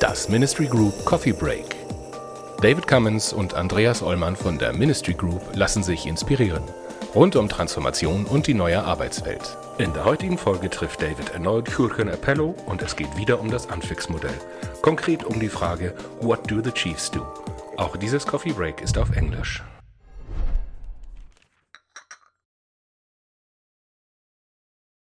Das Ministry Group Coffee Break. David Cummins und Andreas Ollmann von der Ministry Group lassen sich inspirieren. Rund um Transformation und die neue Arbeitswelt. In der heutigen Folge trifft David erneut Jürgen Appello und es geht wieder um das Anfix-Modell. Konkret um die Frage, What do the Chiefs do? Auch dieses Coffee Break ist auf Englisch.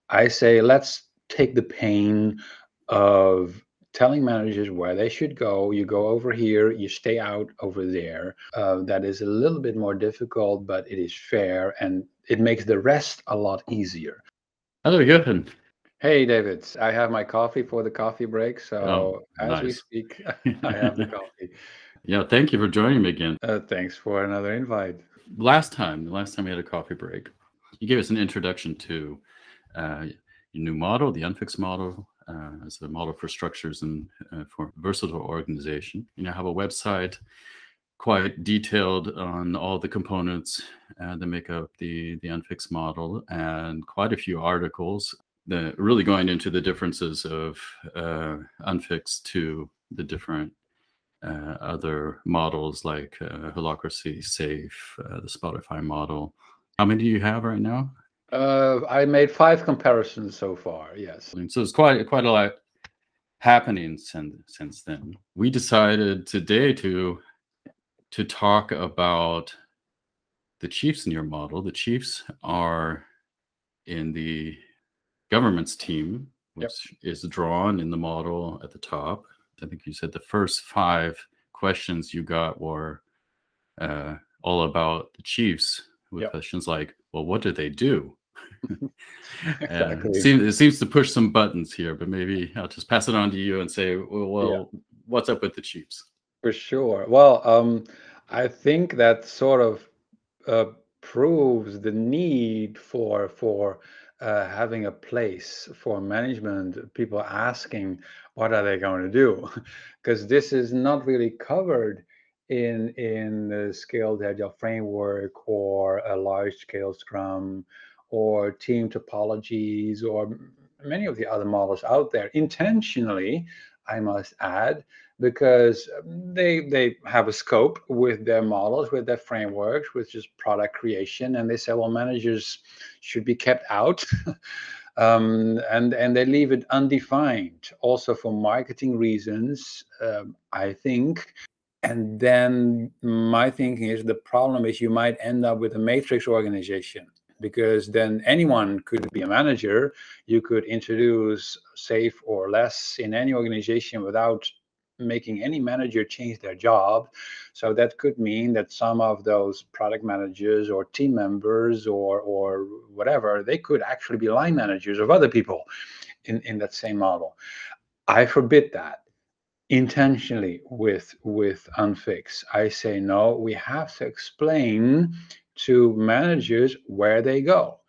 I say, let's take the pain of telling managers where they should go. You go over here, you stay out over there. Uh, that is a little bit more difficult, but it is fair and it makes the rest a lot easier. Hello, Jochen. Hey, David. I have my coffee for the coffee break. So Oh, as we speak, I have the coffee. Yeah, thank you for joining me again. Uh, thanks for another invite. Last time, the last time we had a coffee break, you gave us an introduction to new model, the Unfix model, uh, as a model for structures and uh, for versatile organization. You now have a website quite detailed on all the components uh, that make up the the Unfix model, and quite a few articles that really going into the differences of uh, Unfix to the different uh, other models like uh, Holacracy, SAFe, uh, the Spotify model. How many do you have right now? Uh, I made five comparisons so far. Yes. So it's quite quite a lot happening since since then. We decided today to to talk about the chiefs in your model. The chiefs are in the governance team, Yep. which is drawn in the model at the top. I think you said the first five questions you got were uh, all about the chiefs, with Yep. questions like, "Well, what do they do?" Exactly. it, seems, it seems to push some buttons here, but maybe I'll just pass it on to you and say, well, well what's up with the Chiefs? For sure. Well, um, I think that sort of uh, proves the need for for uh, having a place for management. People asking, what are they going to do? Because this is not really covered in in the scaled agile framework or a large scale Scrum or team topologies or many of the other models out there. Intentionally, I must add because um, they they have a scope with their models, with their frameworks, with just product creation, and they say, well, managers should be kept out, um, and and they leave it undefined, also for marketing reasons, um, I think. And then my thinking is the problem is you might end up with a matrix organization because then anyone could be a manager. You could introduce SAFe or LeSS in any organization without making any manager change their job. So that could mean that some of those product managers or team members or or whatever, they could actually be line managers of other people in, in that same model. I forbid that intentionally with with unfix. I say no, we have to explain to managers where they go.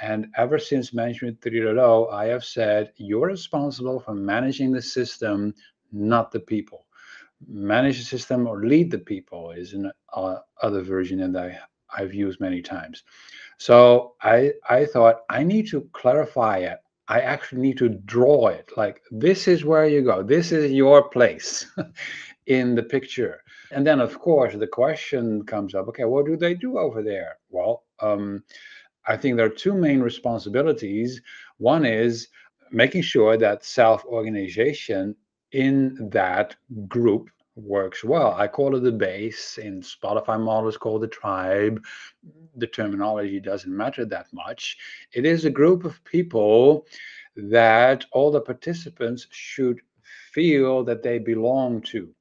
And ever since Management 3.0, I have said you're responsible for managing the system, not the people. Manage the system or lead the people is an uh, other version that I, I've used many times. So I I thought I need to clarify it. I actually need to draw it. Like this is where you go. This is your place in the picture. And then of course the question comes up. Okay, what do they do over there? Well, um, I think there are two main responsibilities. One is making sure that self-organization in that group works well. I call it the base. In Spotify model, it's called the tribe. The terminology doesn't matter that much. It is a group of people that all the participants should feel that they belong to.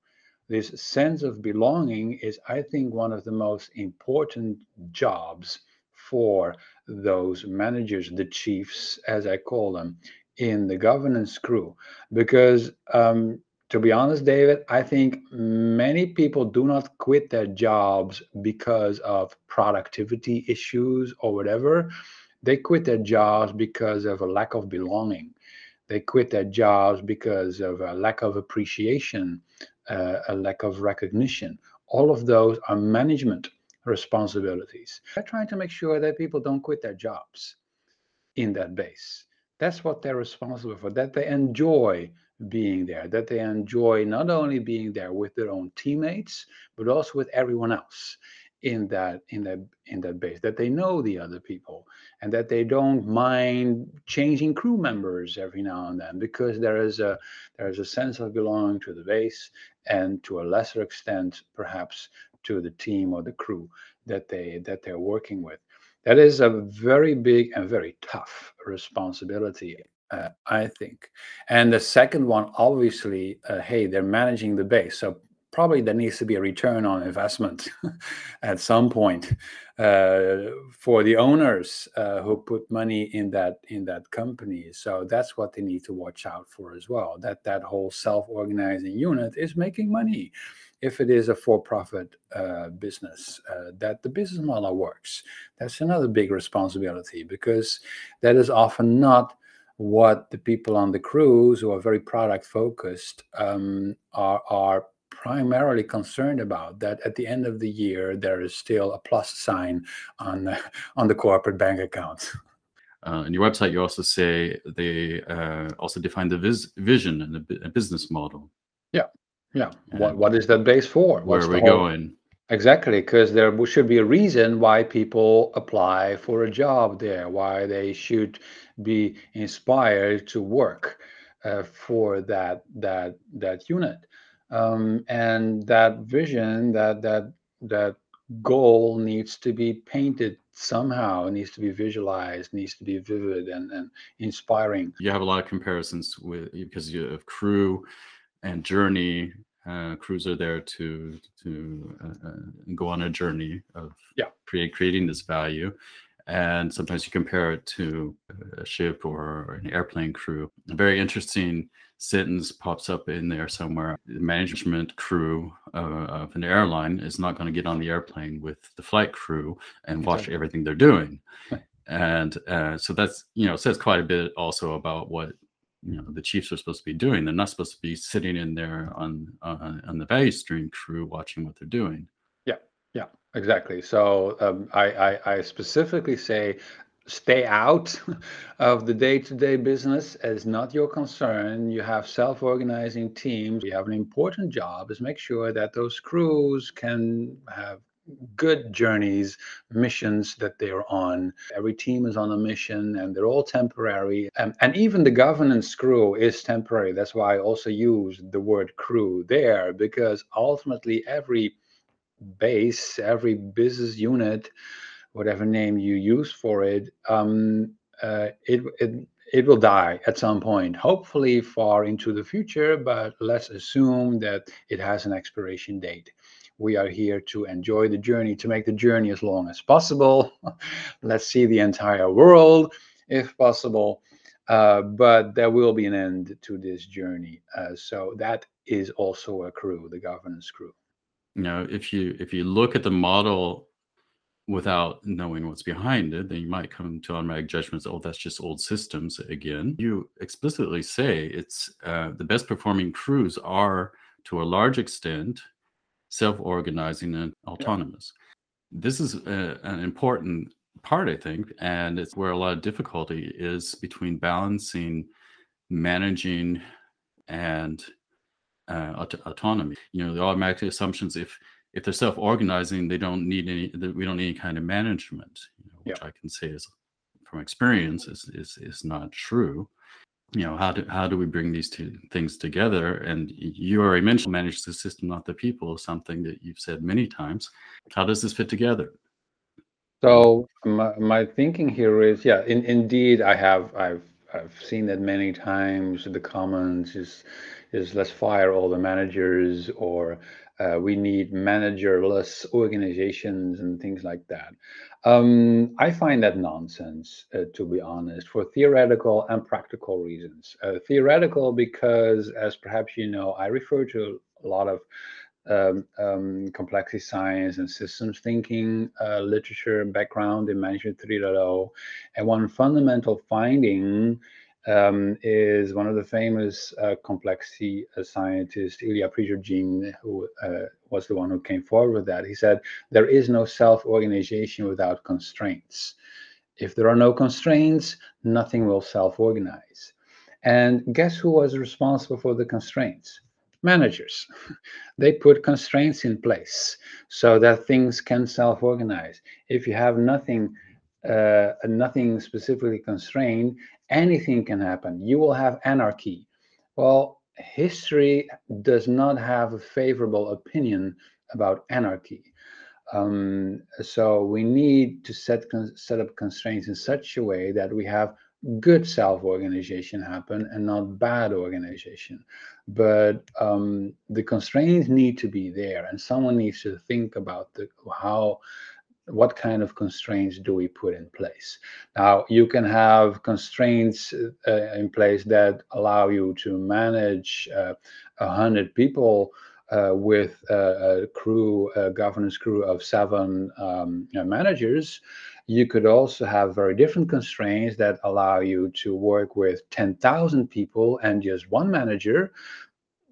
This sense of belonging is, I think, one of the most important jobs for those managers, the chiefs, as I call them, in the governance crew. Because um, to be honest, David, I think many people do not quit their jobs because of productivity issues or whatever. They quit their jobs because of a lack of belonging. They quit their jobs because of a lack of appreciation, uh, a lack of recognition. All of those are management responsibilities. They're trying to make sure that people don't quit their jobs in that base. That's what they're responsible for, that they enjoy being there, that they enjoy not only being there with their own teammates, but also with everyone else in that in that in that base that they know the other people and that they don't mind changing crew members every now and then because there is a there is a sense of belonging to the base and to a lesser extent perhaps to the team or the crew that they that they're working with. That is a very big and very tough responsibility uh, i think. And the second one obviously uh, hey they're managing the base. So probably there needs to be a return on investment at some point uh, for the owners uh, who put money in that in that company. So that's what they need to watch out for as well. That that whole self-organizing unit is making money. If it is a for-profit uh, business, uh, that the business model works. That's another big responsibility because that is often not what the people on the crews who are very product focused um, are are primarily concerned about that at the end of the year there is still a plus sign on the, on the corporate bank account. Uh, on your website, you also say they uh, also define the vis- vision and the business model. Yeah, yeah. what what is that base for? What's where are we whole... going? Exactly, because there should be a reason why people apply for a job there, why they should be inspired to work uh, for that that that unit um, and that vision that that that goal needs to be painted somehow. Needs to be visualized needs to be vivid and, and inspiring. You have a lot of comparisons with because you have crew and journey. Uh, crews are there to to uh, uh, go on a journey of yeah. create creating this value and sometimes you compare it to a ship or an airplane crew a very interesting sentence pops up in there somewhere. The management crew uh, of an airline is not going to get on the airplane with the flight crew and watch exactly. everything they're doing. and uh, so that's, you know, says quite a bit also about what, you know, the chiefs are supposed to be doing. They're not supposed to be sitting in there on, uh, on the value stream crew watching what they're doing. Exactly. So um, I, I, I specifically say stay out of the day-to-day business as not your concern. You have self-organizing teams. You have an important job is make sure that those crews can have good journeys missions that they're on. Every team is on a mission and they're all temporary. And, and even the governance crew is temporary. That's why i also use the word crew there because ultimately every base every business unit whatever name you use for it, um, uh, it, it it will die at some point, hopefully far into the future, but let's assume that it has an expiration date. We are here to enjoy the journey, to make the journey as long as possible. let's see the entire world if possible. Uh, but there will be an end to this journey. Uh, so that is also a crew, the governance crew. Now, if you if you look at the model without knowing what's behind it, then you might come to automatic judgments. Oh, that's just old systems again. You explicitly say it's uh, the best performing crews are to a large extent self-organizing and autonomous. Yeah. This is a, uh, an important part, I think, and it's where a lot of difficulty is between balancing managing and uh, aut- autonomy. You know, the automatic assumptions if if they're self-organizing, they don't need any. We don't need any kind of management, you know, which yeah. I can say is from experience is, is is not true. You know, how do how do we bring these two things together? And you already mentioned manage the system, not the people, something that you've said many times. How does this fit together? So my, my thinking here is, yeah, in, indeed, I have I've I've seen that many times. The comments is is let's fire all the managers or uh, we need managerless organizations and things like that. Um, I find that nonsense, uh, to be honest, for theoretical and practical reasons. Uh, theoretical because, as perhaps you know, I refer to a lot of um, um, complexity science and systems thinking uh, literature background in Management 3.0. And one fundamental finding um, is one of the famous uh, complexity uh, scientists, Ilya Prigogine, who uh, was the one who came forward with that. He said, There is no self organization without constraints. If there are no constraints, nothing will self organize. And guess who was responsible for the constraints? Managers. they put constraints in place so that things can self organize. If you have nothing, uh, nothing specifically constrained, anything can happen. You will have anarchy. Well, history does not have a favorable opinion about anarchy. Um, so we need to set set up constraints in such a way that we have good self-organization happen and not bad organization. But um, the constraints need to be there, and someone needs to think about the how what kind of constraints do we put in place? Now, you can have constraints uh, in place that allow you to manage uh, a uh, hundred people uh, with a, a, crew, a governance crew of seven um, managers. You could also have very different constraints that allow you to work with 10,000 people and just one manager.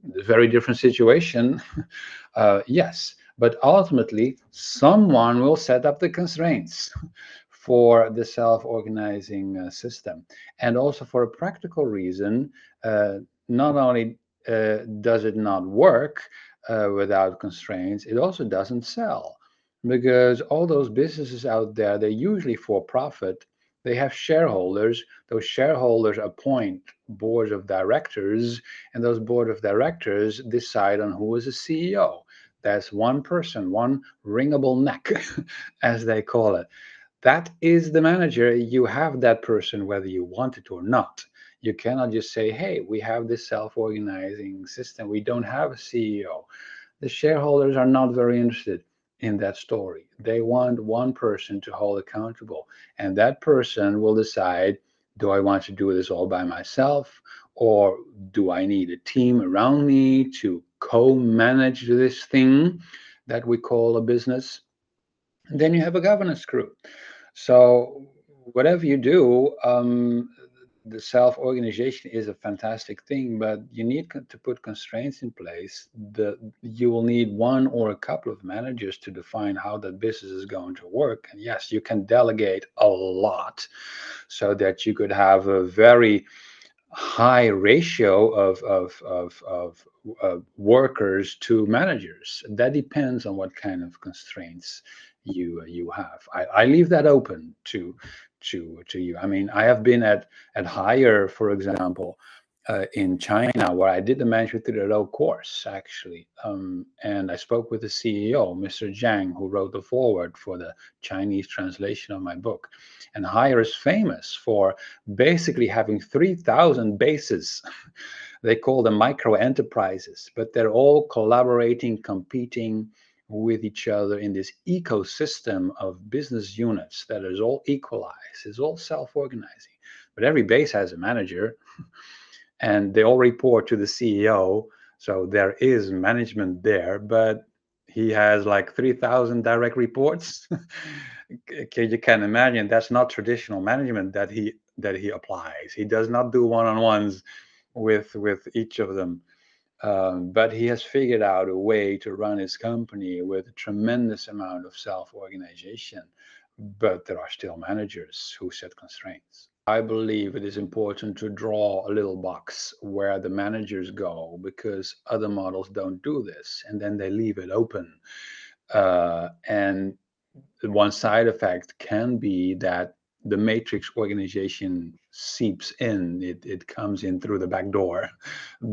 Very different situation. Uh, yes but ultimately someone will set up the constraints for the self-organizing uh, system and also for a practical reason uh, not only uh, does it not work uh, without constraints it also doesn't sell because all those businesses out there they're usually for profit they have shareholders those shareholders appoint boards of directors and those board of directors decide on who is a ceo there's one person, one wringable neck, as they call it. That is the manager. You have that person whether you want it or not. You cannot just say, hey, we have this self organizing system. We don't have a CEO. The shareholders are not very interested in that story. They want one person to hold accountable. And that person will decide do I want to do this all by myself? Or do I need a team around me to co-manage this thing that we call a business. Then you have a governance crew. So whatever you do, um, the self-organization is a fantastic thing, but you need to put constraints in place. The you will need one or a couple of managers to define how that business is going to work. And yes, you can delegate a lot, so that you could have a very high ratio of of of, of workers to managers. That depends on what kind of constraints you uh, you have. I, I leave that open to to to you. I mean, I have been at at Haier, for example, uh, in China, where I did the Management 3.0 course actually, um, and I spoke with the CEO, Mr. Zhang, who wrote the foreword for the Chinese translation of my book. And Haier is famous for basically having 3,000 bases. they call them micro enterprises, but they're all collaborating, competing with each other in this ecosystem of business units that is all equalized, is all self-organizing. But every base has a manager, and they all report to the CEO. So there is management there, but he has like 3,000 direct reports. you can imagine that's not traditional management that he that he applies. He does not do one-on-ones with with each of them. Um, but he has figured out a way to run his company with a tremendous amount of self-organization. But there are still managers who set constraints. I believe it is important to draw a little box where the managers go because other models don't do this, and then they leave it open. Uh, and one side effect can be that the matrix organization seeps in it, it comes in through the back door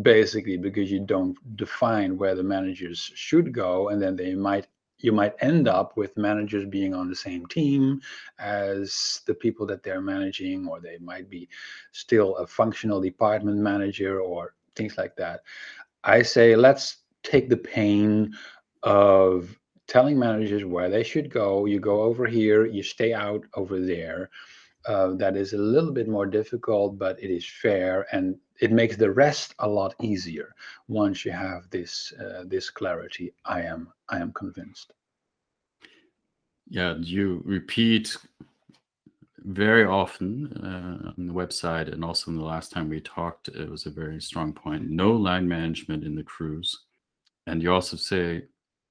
basically because you don't define where the managers should go and then they might you might end up with managers being on the same team as the people that they're managing or they might be still a functional department manager or things like that. I say let's take the pain of telling managers where they should go. You go over here, you stay out over there. Uh, that is a little bit more difficult, but it is fair, and it makes the rest a lot easier once you have this uh, this clarity. I am I am convinced. Yeah, you repeat very often uh, on the website and also in the last time we talked, it was a very strong point. No line management in the crews. And you also say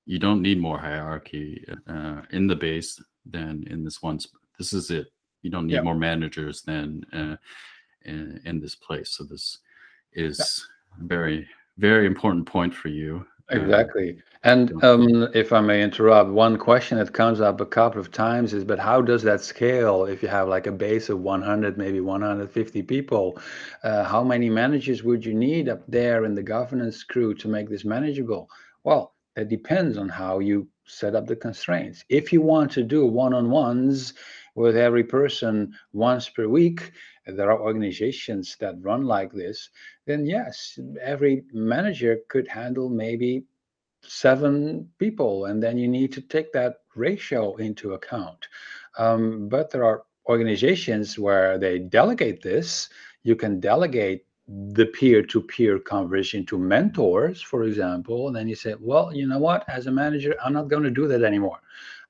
you don't need more hierarchy uh, in the base than in this one. This is it. You don't need yeah. more managers than uh, in, in, this place. So this is yeah. very, very important point for you. Exactly. And um, if I may interrupt, one question that comes up a couple of times is, but how does that scale if you have like a base of 100, maybe 150 people? Uh, how many managers would you need up there in the governance crew to make this manageable? Well, that depends on how you set up the constraints. If you want to do one-on-ones with every person once per week, there are organizations that run like this, then yes, every manager could handle maybe seven people, and then you need to take that ratio into account. Um, but there are organizations where they delegate this. You can delegate the peer-to-peer conversation to mentors, for example, and then you say, well, you know what, as a manager, I'm not going to do that anymore.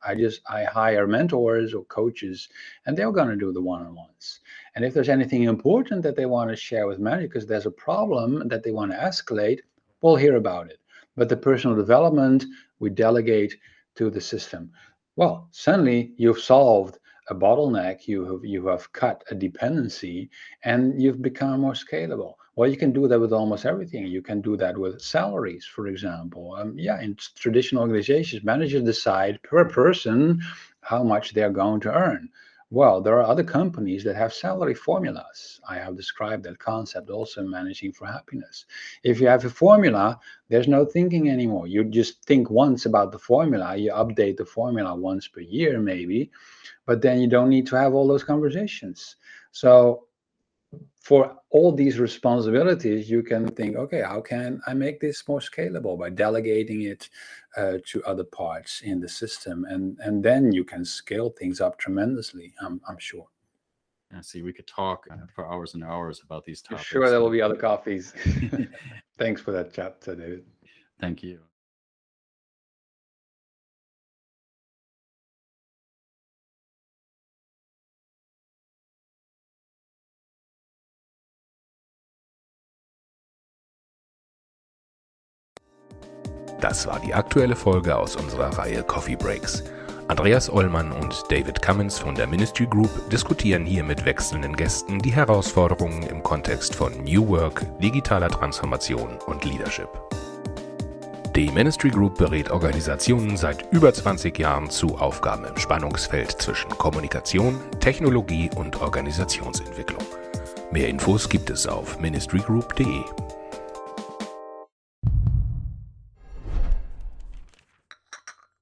I just I hire mentors or coaches, and they're going to do the one-on-ones. And if there's anything important that they want to share with manager, because there's a problem that they want to escalate, we'll hear about it. But the personal development we delegate to the system. Well, suddenly you've solved a bottleneck, you have you have cut a dependency, and you've become more scalable. Well, you can do that with almost everything. You can do that with salaries, for example. Um, yeah, in traditional organizations, managers decide per person how much they're going to earn. Well, there are other companies that have salary formulas. I have described that concept also in Managing for Happiness. If you have a formula, there's no thinking anymore. You just think once about the formula, you update the formula once per year, maybe, but then you don't need to have all those conversations. So for all these responsibilities, you can think, okay, how can I make this more scalable by delegating it uh, to other parts in the system, and and then you can scale things up tremendously. I'm I'm sure. I see. We could talk uh, for hours and hours about these topics. Sure, there will be other coffees. Thanks for that chat, David. Thank you. Das war die aktuelle Folge aus unserer Reihe Coffee Breaks. Andreas Ollmann und David Cummins von der Ministry Group diskutieren hier mit wechselnden Gästen die Herausforderungen im Kontext von New Work, digitaler Transformation und Leadership. Die Ministry Group berät Organisationen seit über 20 Jahren zu Aufgaben im Spannungsfeld zwischen Kommunikation, Technologie und Organisationsentwicklung. Mehr Infos gibt es auf ministrygroup.de.